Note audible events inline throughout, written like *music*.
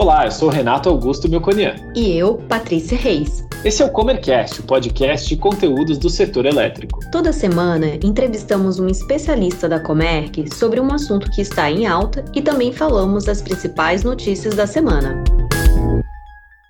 Olá, eu sou Renato Augusto Melconian. E eu, Patrícia Reis. Esse é o Comercast, o podcast de conteúdos do setor elétrico. Toda semana entrevistamos um especialista da Comerc sobre um assunto que está em alta e também falamos das principais notícias da semana.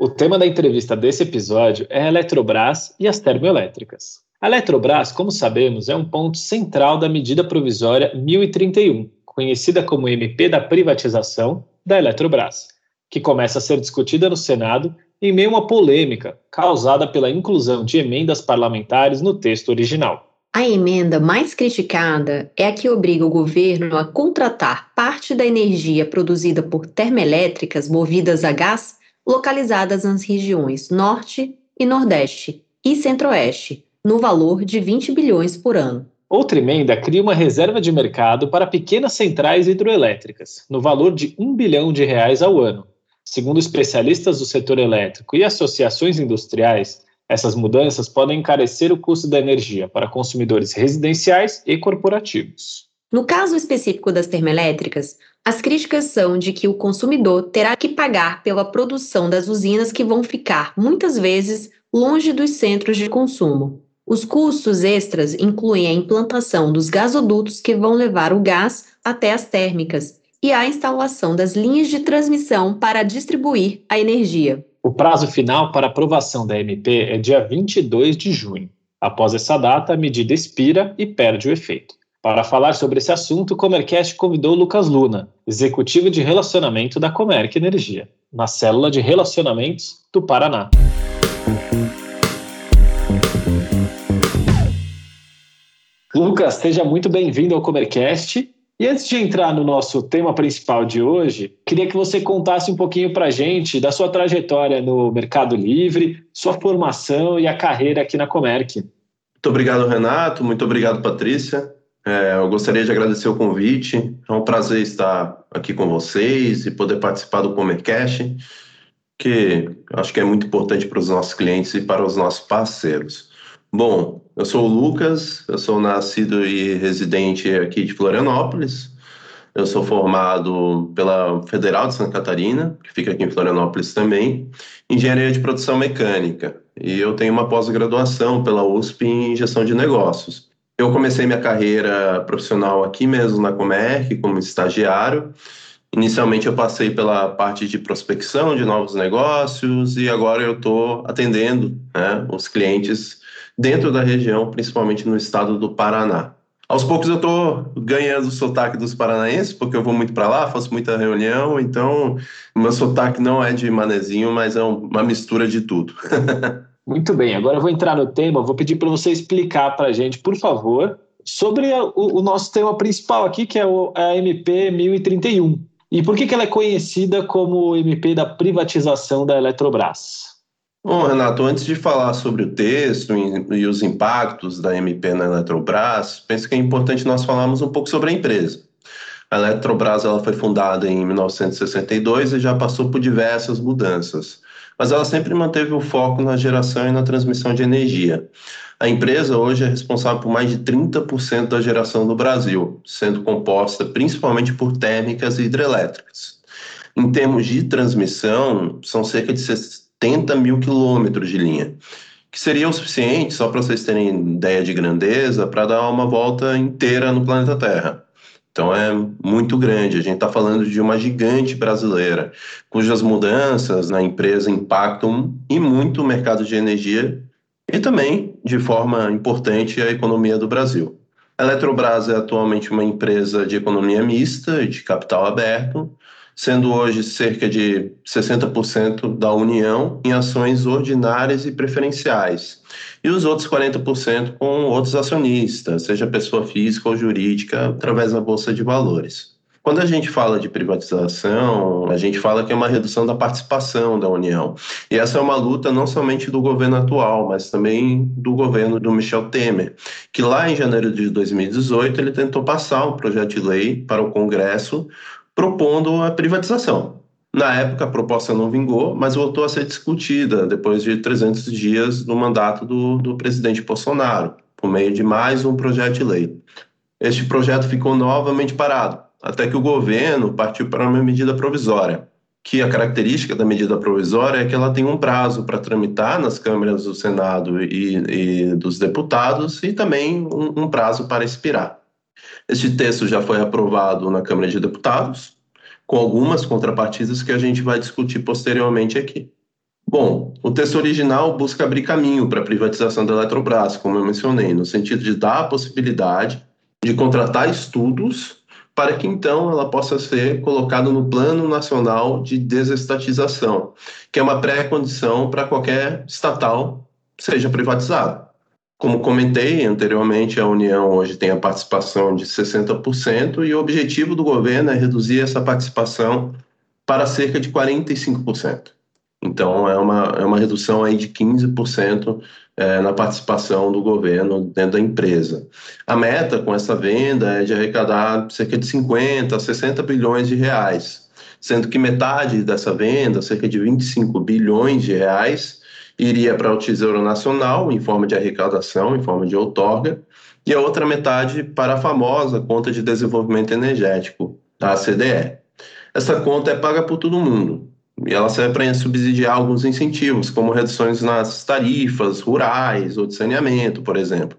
O tema da entrevista desse episódio é a Eletrobras e as termoelétricas. A Eletrobras, como sabemos, é um ponto central da medida provisória 1031, conhecida como MP da privatização da Eletrobras que começa a ser discutida no Senado em meio a uma polêmica causada pela inclusão de emendas parlamentares no texto original. A emenda mais criticada é a que obriga o governo a contratar parte da energia produzida por termoelétricas movidas a gás localizadas nas regiões Norte e Nordeste e Centro-Oeste, no valor de 20 bilhões por ano. Outra emenda cria uma reserva de mercado para pequenas centrais hidroelétricas, no valor de 1 bilhão de reais ao ano, Segundo especialistas do setor elétrico e associações industriais, essas mudanças podem encarecer o custo da energia para consumidores residenciais e corporativos. No caso específico das termoelétricas, as críticas são de que o consumidor terá que pagar pela produção das usinas que vão ficar, muitas vezes, longe dos centros de consumo. Os custos extras incluem a implantação dos gasodutos que vão levar o gás até as térmicas e a instalação das linhas de transmissão para distribuir a energia. O prazo final para aprovação da MP é dia 22 de junho. Após essa data, a medida expira e perde o efeito. Para falar sobre esse assunto, o Comercast convidou Lucas Luna, executivo de relacionamento da Comerc Energia, na célula de relacionamentos do Paraná. Lucas, seja muito bem-vindo ao Comercast e antes de entrar no nosso tema principal de hoje, queria que você contasse um pouquinho para gente da sua trajetória no Mercado Livre, sua formação e a carreira aqui na Comerc. Muito obrigado, Renato. Muito obrigado, Patrícia. É, eu gostaria de agradecer o convite. É um prazer estar aqui com vocês e poder participar do Comercast, que acho que é muito importante para os nossos clientes e para os nossos parceiros. Bom, eu sou o Lucas, eu sou nascido e residente aqui de Florianópolis. Eu sou formado pela Federal de Santa Catarina, que fica aqui em Florianópolis também, engenharia de produção mecânica. E eu tenho uma pós-graduação pela USP em gestão de negócios. Eu comecei minha carreira profissional aqui mesmo na Comerc, como estagiário. Inicialmente eu passei pela parte de prospecção de novos negócios e agora eu estou atendendo né, os clientes dentro da região, principalmente no estado do Paraná. Aos poucos eu estou ganhando o sotaque dos paranaenses, porque eu vou muito para lá, faço muita reunião, então meu sotaque não é de manezinho, mas é uma mistura de tudo. *laughs* muito bem, agora eu vou entrar no tema, vou pedir para você explicar para a gente, por favor, sobre o, o, nosso tema principal aqui, que é o, a MP 1031. E por que, que ela é conhecida como MP da privatização da Eletrobras? Bom, Renato, antes de falar sobre o texto e, os impactos da MP na Eletrobras, penso que é importante nós falarmos um pouco sobre a empresa. A Eletrobras ela foi fundada em 1962 e já passou por diversas mudanças, mas ela sempre manteve o foco na geração e na transmissão de energia. A empresa hoje é responsável por mais de 30% da geração do Brasil, sendo composta principalmente por térmicas e hidrelétricas. Em termos de transmissão, são cerca de 70 mil quilômetros de linha, que seria o suficiente, só para vocês terem ideia de grandeza, para dar uma volta inteira no planeta Terra. Então é muito grande. A gente está falando de uma gigante brasileira, cujas mudanças na empresa impactam e muito o mercado de energia e também, de forma importante, a economia do Brasil. A Eletrobras é atualmente uma empresa de economia mista de capital aberto, sendo hoje cerca de 60% da União em ações ordinárias e preferenciais, e os outros 40% com outros acionistas, seja pessoa física ou jurídica, através da Bolsa de Valores. Quando a gente fala de privatização, a gente fala que é uma redução da participação da União. E essa é uma luta não somente do governo atual, mas também do governo do Michel Temer, que lá em janeiro de 2018 ele tentou passar um projeto de lei para o Congresso propondo a privatização. Na época, a proposta não vingou, mas voltou a ser discutida depois de 300 dias no mandato do, do presidente Bolsonaro, por meio de mais um projeto de lei. Este projeto ficou novamente parado, até que o governo partiu para uma medida provisória, que a característica da medida provisória é que ela tem um prazo para tramitar nas câmaras do Senado e, e dos deputados e também um, um prazo para expirar. Este texto já foi aprovado na Câmara de Deputados, com algumas contrapartidas que a gente vai discutir posteriormente aqui. Bom, o texto original busca abrir caminho para a privatização da Eletrobras, como eu mencionei, no sentido de dar a possibilidade de contratar estudos para que então ela possa ser colocada no Plano Nacional de Desestatização, que é uma pré-condição para qualquer estatal seja privatizada. Como comentei anteriormente, a União hoje tem a participação de 60% e o objetivo do governo é reduzir essa participação para cerca de 45%. Então, é uma, é uma redução aí de 15% é, na participação do governo dentro da empresa. A meta com essa venda é de arrecadar cerca de 50 a 60 bilhões de reais, sendo que metade dessa venda, cerca de 25 bilhões de reais, iria para o Tesouro Nacional, em forma de arrecadação, em forma de outorga, e a outra metade para a famosa Conta de Desenvolvimento Energético, a CDE. Essa conta é paga por todo mundo, e ela serve para subsidiar alguns incentivos, como reduções nas tarifas rurais ou de saneamento, por exemplo,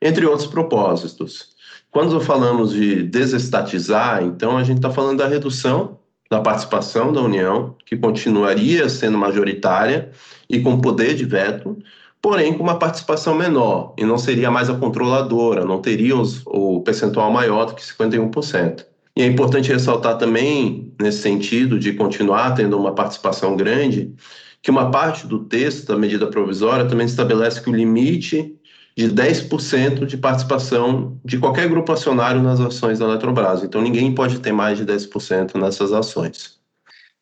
entre outros propósitos. Quando falamos de desestatizar, então a gente está falando da redução da participação da União, que continuaria sendo majoritária e com poder de veto, porém com uma participação menor, e não seria mais a controladora, não teria os, o percentual maior do que 51%. E é importante ressaltar também, nesse sentido, de continuar tendo uma participação grande, que uma parte do texto da medida provisória também estabelece que o limite de 10% de participação de qualquer grupo acionário nas ações da Eletrobras. Então, ninguém pode ter mais de 10% nessas ações.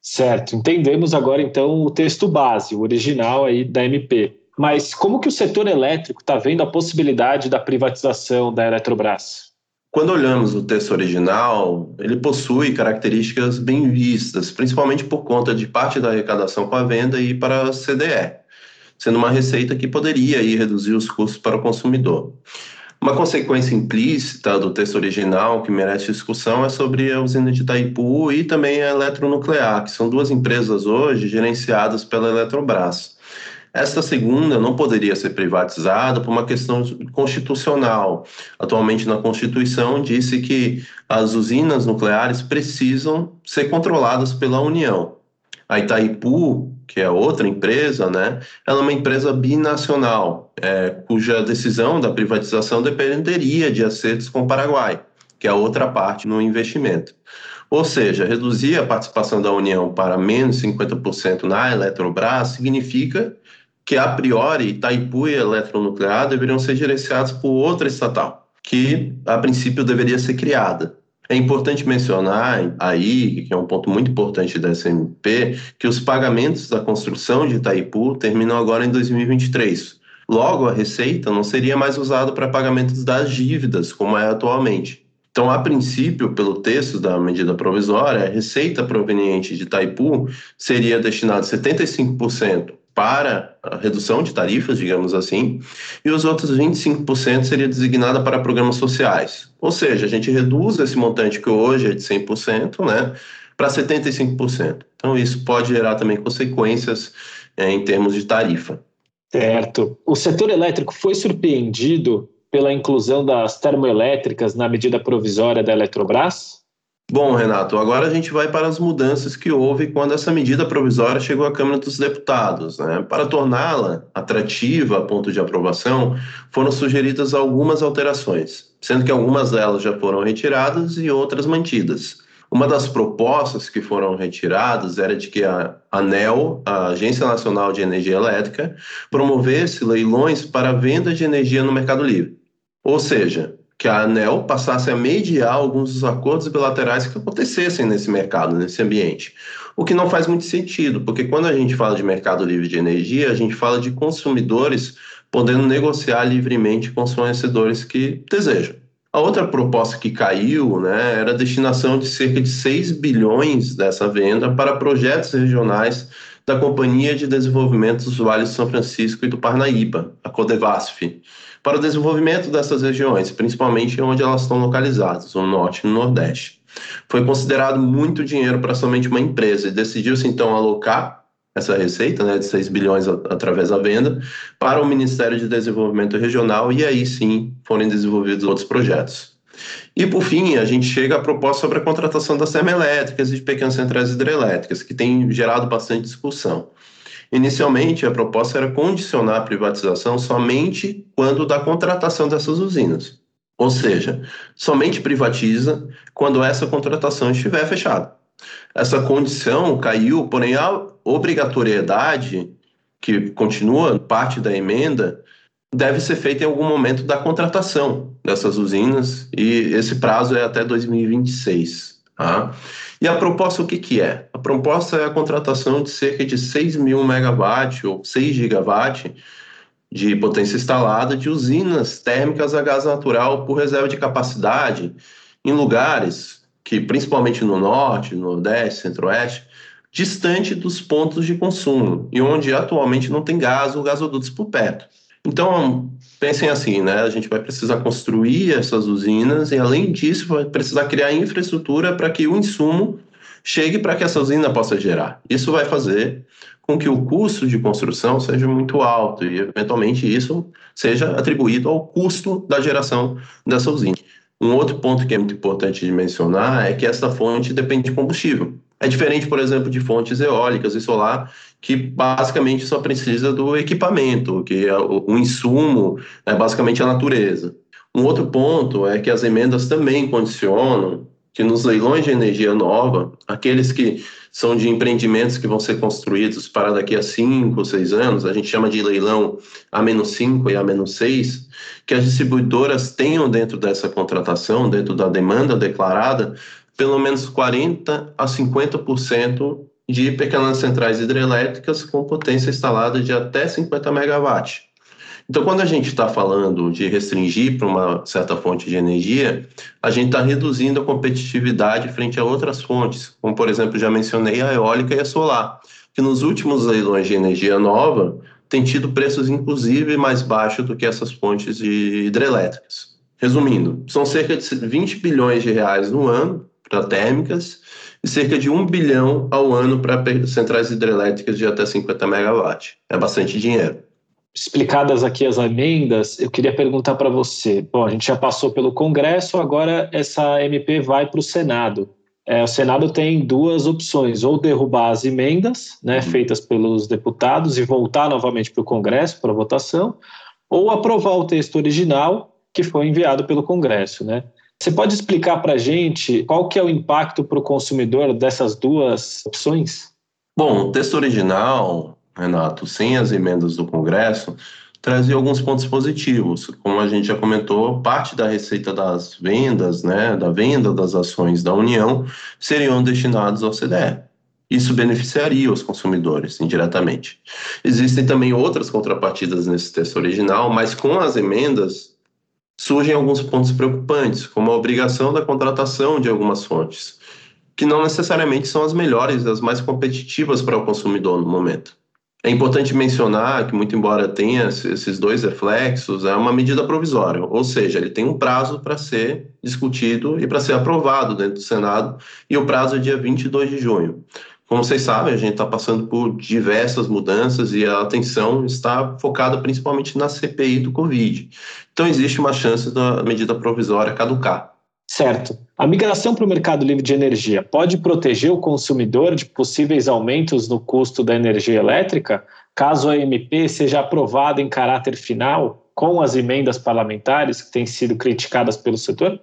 Certo, entendemos agora então o texto base, o original aí da MP. Mas como que o setor elétrico está vendo a possibilidade da privatização da Eletrobras? Quando olhamos o texto original, ele possui características bem vistas, principalmente por conta de parte da arrecadação com a venda e para a CDE, sendo uma receita que poderia aí, reduzir os custos para o consumidor. Uma consequência implícita do texto original que merece discussão é sobre a usina de Itaipu e também a Eletronuclear, que são duas empresas hoje gerenciadas pela Eletrobras. Esta segunda não poderia ser privatizada por uma questão constitucional. Atualmente, na Constituição, disse que as usinas nucleares precisam ser controladas pela União. A Itaipu, que é outra empresa, né, ela é uma empresa binacional, é, cuja decisão da privatização dependeria de acertos com o Paraguai, que é outra parte no investimento. Ou seja, reduzir a participação da União para menos 50% na Eletrobras significa que a priori Itaipu e Eletronuclear deveriam ser gerenciados por outra estatal, que a princípio deveria ser criada. É importante mencionar aí, que é um ponto muito importante da SMP, que os pagamentos da construção de Itaipu terminam agora em 2023. Logo, a receita não seria mais usada para pagamentos das dívidas, como é atualmente. Então, a princípio, pelo texto da medida provisória, a receita proveniente de Itaipu seria destinada 75% para a redução de tarifas, digamos assim, e os outros 25% seria designada para programas sociais. Ou seja, a gente reduz esse montante que hoje é de 100%, né, para 75%. Então, isso pode gerar também consequências é, em termos de tarifa. Certo. O setor elétrico foi surpreendido pela inclusão das termoelétricas na medida provisória da Eletrobras? Bom, Renato, agora a gente vai para as mudanças que houve quando essa medida provisória chegou à Câmara dos Deputados. Né? Para torná-la atrativa a ponto de aprovação, foram sugeridas algumas alterações, sendo que algumas delas já foram retiradas e outras mantidas. Uma das propostas que foram retiradas era de que a ANEL, a Agência Nacional de Energia Elétrica, promovesse leilões para venda de energia no Mercado Livre. Ou seja, que a ANEL passasse a mediar alguns dos acordos bilaterais que acontecessem nesse mercado, nesse ambiente. O que não faz muito sentido, porque quando a gente fala de mercado livre de energia, a gente fala de consumidores podendo negociar livremente com os fornecedores que desejam. A outra proposta que caiu né, era a destinação de cerca de 6 bilhões dessa venda para projetos regionais da Companhia de Desenvolvimento dos Vales de São Francisco e do Parnaíba, a Codevasf para o desenvolvimento dessas regiões, principalmente onde elas estão localizadas, no norte e no nordeste. Foi considerado muito dinheiro para somente uma empresa e decidiu-se então alocar essa receita né, de 6 bilhões através da venda para o Ministério de Desenvolvimento Regional e aí sim foram desenvolvidos outros projetos. E por fim, a gente chega à proposta sobre a contratação das termoelétricas e de pequenas centrais hidrelétricas, que tem gerado bastante discussão. Inicialmente, a proposta era condicionar a privatização somente quando da contratação dessas usinas. Ou seja, somente privatiza quando essa contratação estiver fechada. Essa condição caiu, porém a obrigatoriedade, que continua parte da emenda, deve ser feita em algum momento da contratação dessas usinas e esse prazo é até 2026. Tá? E a proposta o que, que é? A proposta é a contratação de cerca de 6 mil megawatts ou 6 gigawatt de potência instalada de usinas térmicas a gás natural por reserva de capacidade em lugares que, principalmente no norte, no nordeste, centro-oeste, distante dos pontos de consumo e onde atualmente não tem gás ou gasodutos por perto. Então, pensem assim, né? A gente vai precisar construir essas usinas e, além disso, vai precisar criar infraestrutura para que o insumo chegue para que essa usina possa gerar. Isso vai fazer com que o custo de construção seja muito alto e, eventualmente, isso seja atribuído ao custo da geração dessa usina. Um outro ponto que é muito importante de mencionar é que essa fonte depende de combustível. É diferente, por exemplo, de fontes eólicas e solar, que basicamente só precisa do equipamento, que é o, insumo é basicamente a natureza. Um outro ponto é que as emendas também condicionam que nos leilões de energia nova, aqueles que são de empreendimentos que vão ser construídos para daqui a 5 ou 6 anos, a gente chama de leilão A-5 e A-6, que as distribuidoras tenham dentro dessa contratação, dentro da demanda declarada, pelo menos 40 a 50% de pequenas centrais hidrelétricas com potência instalada de até 50 megawatts. Então, quando a gente está falando de restringir para uma certa fonte de energia, a gente está reduzindo a competitividade frente a outras fontes, como, por exemplo, já mencionei a eólica e a solar, que nos últimos leilões de energia nova têm tido preços, inclusive, mais baixos do que essas fontes hidrelétricas. Resumindo, são cerca de 20 bilhões de reais no ano para térmicas e cerca de 1 bilhão ao ano para centrais hidrelétricas de até 50 megawatts. É bastante dinheiro. Explicadas aqui as emendas, eu queria perguntar para você. Bom, a gente já passou pelo Congresso, agora essa MP vai para o Senado. É, o Senado tem duas opções: ou derrubar as emendas né, uhum. feitas pelos deputados e voltar novamente para o Congresso para votação, ou aprovar o texto original que foi enviado pelo Congresso. Né? Você pode explicar para a gente qual que é o impacto para o consumidor dessas duas opções? Bom, o texto original, Renato, sem as emendas do Congresso, trazia alguns pontos positivos. Como a gente já comentou, parte da receita das vendas, né, da venda das ações da União, seriam destinados ao CDE. Isso beneficiaria os consumidores indiretamente. Existem também outras contrapartidas nesse texto original, mas com as emendas surgem alguns pontos preocupantes, como a obrigação da contratação de algumas fontes, que não necessariamente são as melhores, as mais competitivas para o consumidor no momento. É importante mencionar que, muito embora tenha esses dois reflexos, é uma medida provisória, ou seja, ele tem um prazo para ser discutido e para ser aprovado dentro do Senado, e o prazo é dia 22 de junho. Como vocês sabem, a gente está passando por diversas mudanças e a atenção está focada principalmente na CPI do Covid. Então, existe uma chance da medida provisória caducar. Certo. A migração para o mercado livre de energia pode proteger o consumidor de possíveis aumentos no custo da energia elétrica, caso a MP seja aprovada em caráter final, com as emendas parlamentares que têm sido criticadas pelo setor?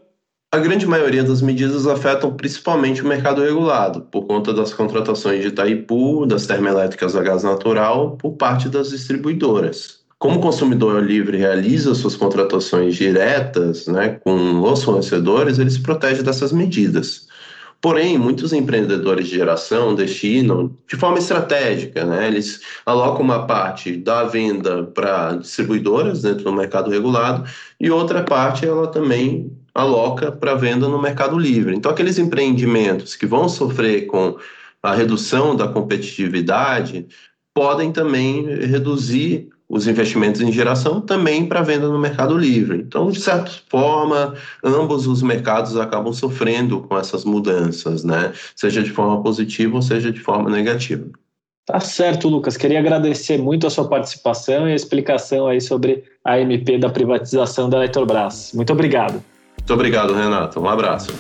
A grande maioria das medidas afetam principalmente o mercado regulado, por conta das contratações de Itaipu, das termoelétricas a gás natural, por parte das distribuidoras. Como o consumidor livre realiza suas contratações diretas né, com os fornecedores, ele se protege dessas medidas. Porém, muitos empreendedores de geração destinam de forma estratégica, né? Eles alocam uma parte da venda para distribuidoras dentro do mercado regulado e outra parte ela também aloca para venda no mercado livre. Então, aqueles empreendimentos que vão sofrer com a redução da competitividade podem também reduzir os investimentos em geração também para venda no mercado livre. Então, de certa forma, ambos os mercados acabam sofrendo com essas mudanças, né? Seja de forma positiva ou seja de forma negativa. Tá certo, Lucas. Queria agradecer muito a sua participação e a explicação aí sobre a MP da privatização da Eletrobras. Muito obrigado. Muito obrigado, Renato. Um abraço.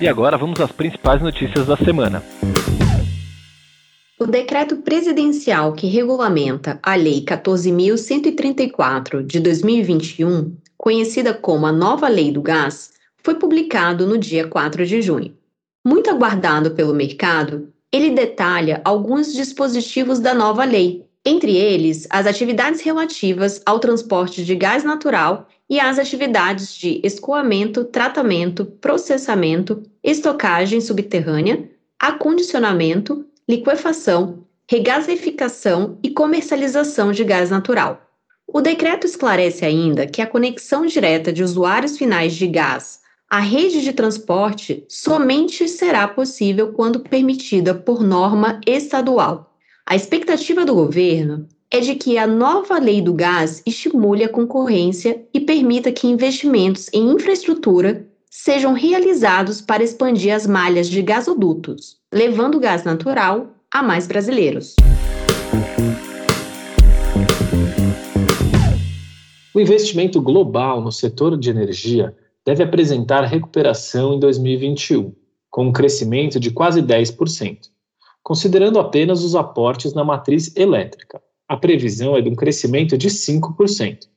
E agora vamos às principais notícias da semana. O decreto presidencial que regulamenta a Lei 14.134 de 2021, conhecida como a Nova Lei do Gás, foi publicado no dia 4 de junho. Muito aguardado pelo mercado, ele detalha alguns dispositivos da nova lei, entre eles as atividades relativas ao transporte de gás natural e as atividades de escoamento, tratamento, processamento, estocagem subterrânea, acondicionamento liquefação, regasificação e comercialização de gás natural. O decreto esclarece ainda que a conexão direta de usuários finais de gás à rede de transporte somente será possível quando permitida por norma estadual. A expectativa do governo é de que a nova lei do gás estimule a concorrência e permita que investimentos em infraestrutura sejam realizados para expandir as malhas de gasodutos, levando gás natural a mais brasileiros. O investimento global no setor de energia deve apresentar recuperação em 2021, com um crescimento de quase 10%, considerando apenas os aportes na matriz elétrica. A previsão é de um crescimento de 5%.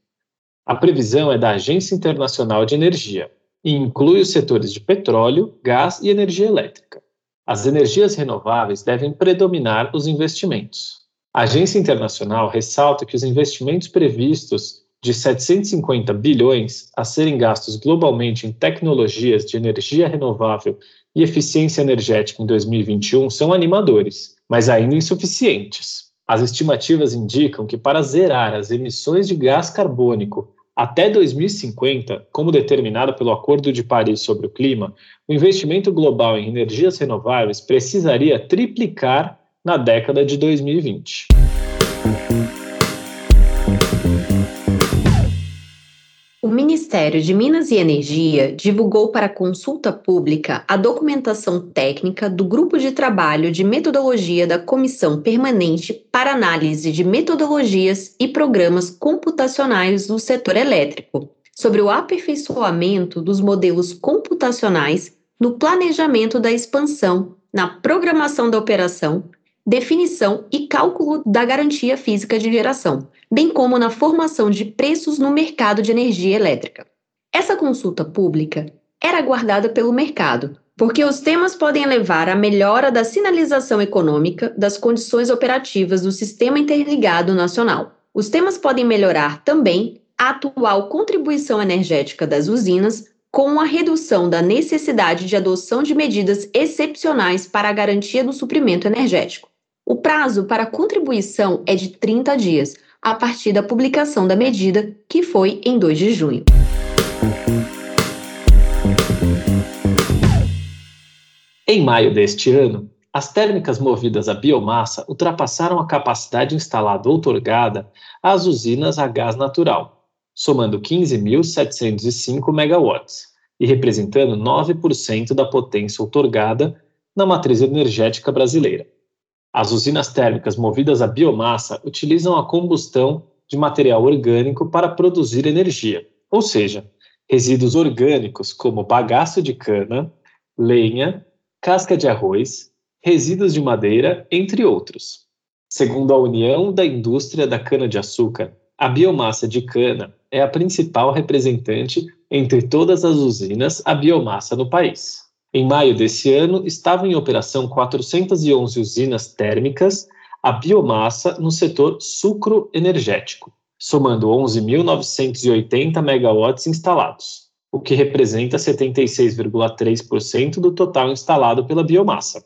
A previsão é da Agência Internacional de Energia e inclui os setores de petróleo, gás e energia elétrica. As energias renováveis devem predominar os investimentos. A agência internacional ressalta que os investimentos previstos de 750 bilhões a serem gastos globalmente em tecnologias de energia renovável e eficiência energética em 2021 são animadores, mas ainda insuficientes. As estimativas indicam que para zerar as emissões de gás carbônico até 2050, como determinado pelo Acordo de Paris sobre o Clima, o investimento global em energias renováveis precisaria triplicar na década de 2020. Ministério de Minas e Energia divulgou para consulta pública a documentação técnica do Grupo de Trabalho de Metodologia da Comissão Permanente para Análise de Metodologias e Programas Computacionais do Setor Elétrico, sobre o aperfeiçoamento dos modelos computacionais no planejamento da expansão, na programação da operação, definição e cálculo da garantia física de geração, bem como na formação de preços no mercado de energia elétrica. Essa consulta pública era aguardada pelo mercado, porque os temas podem levar à melhora da sinalização econômica das condições operativas do Sistema Interligado Nacional. Os temas podem melhorar também a atual contribuição energética das usinas com a redução da necessidade de adoção de medidas excepcionais para a garantia do suprimento energético. O prazo para contribuição é de 30 dias, a partir da publicação da medida, que foi em 2 de junho. Em maio deste ano, as térmicas movidas a biomassa ultrapassaram a capacidade instalada outorgada às usinas a gás natural, somando 15.705 megawatts e representando 9% da potência outorgada na matriz energética brasileira. As usinas térmicas movidas a biomassa utilizam a combustão de material orgânico para produzir energia, ou seja, resíduos orgânicos como bagaço de cana, lenha, casca de arroz, resíduos de madeira, entre outros. Segundo a União da Indústria da Cana-de-Açúcar, a biomassa de cana é a principal representante entre todas as usinas a biomassa no país. Em maio desse ano, estavam em operação 411 usinas térmicas a biomassa no setor sucro energético, somando 11.980 megawatts instalados, o que representa 76,3% do total instalado pela biomassa.